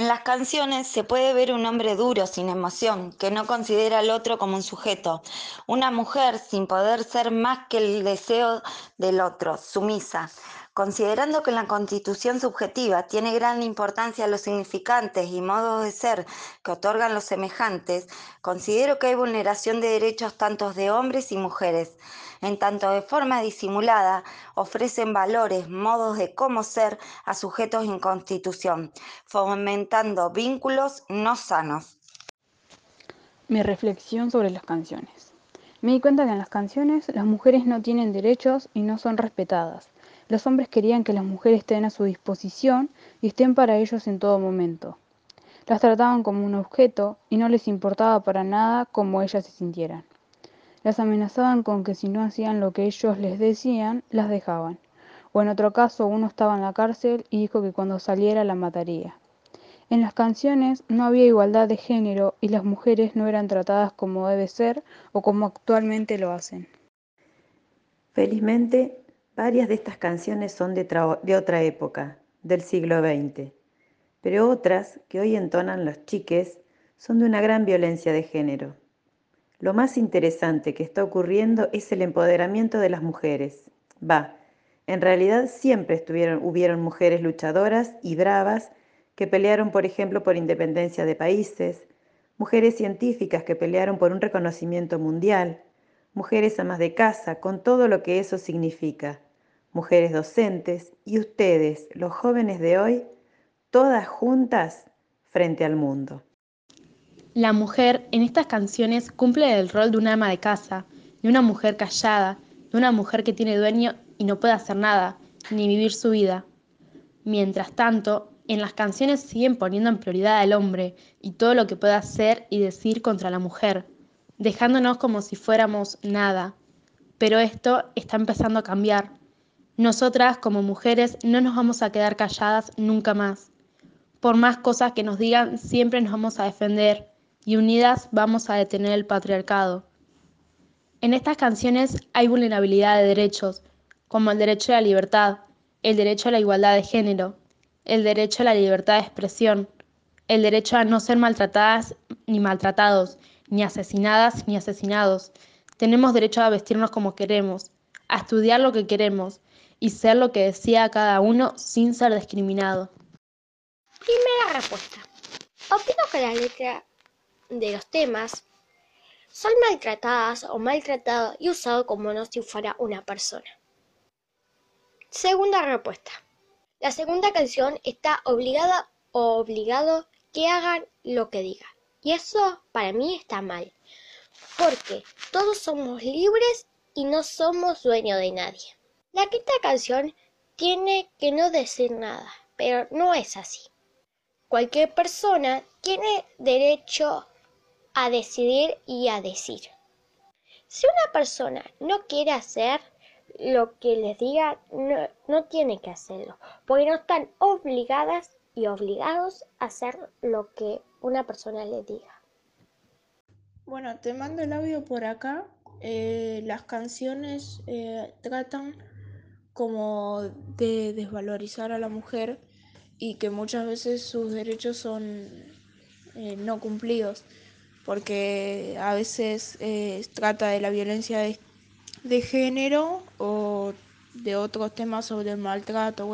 En las canciones se puede ver un hombre duro, sin emoción, que no considera al otro como un sujeto, una mujer sin poder ser más que el deseo del otro, sumisa. Considerando que la constitución subjetiva tiene gran importancia los significantes y modos de ser que otorgan los semejantes, considero que hay vulneración de derechos tanto de hombres y mujeres, en tanto de forma disimulada ofrecen valores, modos de cómo ser a sujetos en constitución, fomentando vínculos no sanos. Mi reflexión sobre las canciones. Me di cuenta que en las canciones las mujeres no tienen derechos y no son respetadas los hombres querían que las mujeres estén a su disposición y estén para ellos en todo momento. Las trataban como un objeto y no les importaba para nada cómo ellas se sintieran. Las amenazaban con que si no hacían lo que ellos les decían, las dejaban. O en otro caso, uno estaba en la cárcel y dijo que cuando saliera la mataría. En las canciones no había igualdad de género y las mujeres no eran tratadas como debe ser o como actualmente lo hacen. Felizmente, Varias de estas canciones son de, otra época, del siglo XX, pero otras que hoy entonan los chiques son de una gran violencia de género. Lo más interesante que está ocurriendo es el empoderamiento de las mujeres. Va, en realidad siempre hubieron mujeres luchadoras y bravas que pelearon, por ejemplo, por independencia de países, mujeres científicas que pelearon por un reconocimiento mundial, mujeres amas de casa, con todo lo que eso significa mujeres docentes y ustedes, los jóvenes de hoy, todas juntas frente al mundo. La mujer en estas canciones cumple el rol de una ama de casa, de una mujer callada, de una mujer que tiene dueño y no puede hacer nada, ni vivir su vida. Mientras tanto, en las canciones siguen poniendo en prioridad al hombre y todo lo que pueda hacer y decir contra la mujer, dejándonos como si fuéramos nada. Pero esto está empezando a cambiar nosotras como mujeres no nos vamos a quedar calladas nunca más. Por más cosas que nos digan, siempre nos vamos a defender y unidas vamos a detener el patriarcado. En estas canciones hay vulnerabilidad de derechos, como el derecho a la libertad, el derecho a la igualdad de género, el derecho a la libertad de expresión, el derecho a no ser maltratadas ni maltratados, ni asesinadas ni asesinados. Tenemos derecho a vestirnos como queremos, a estudiar lo que queremos, y ser lo que decía cada uno sin ser discriminado. Primera respuesta. Opino que la letra de los temas son maltratadas o maltratadas y usado como no si fuera una persona. Segunda respuesta. La segunda canción está obligada o obligado que hagan lo que diga. Y eso para mí está mal. Porque todos somos libres y no somos dueños de nadie. La quinta canción tiene que no decir nada, pero no es así. Cualquier persona tiene derecho a decidir y a decir. Si una persona no quiere hacer lo que les diga, no, no tiene que hacerlo, porque no están obligadas y obligados a hacer lo que una persona les diga. Bueno, te mando el audio por acá. Eh, las canciones eh, tratan como de desvalorizar a la mujer y que muchas veces sus derechos son eh, no cumplidos, porque a veces eh, trata de la violencia de, de género o de otros temas sobre el maltrato.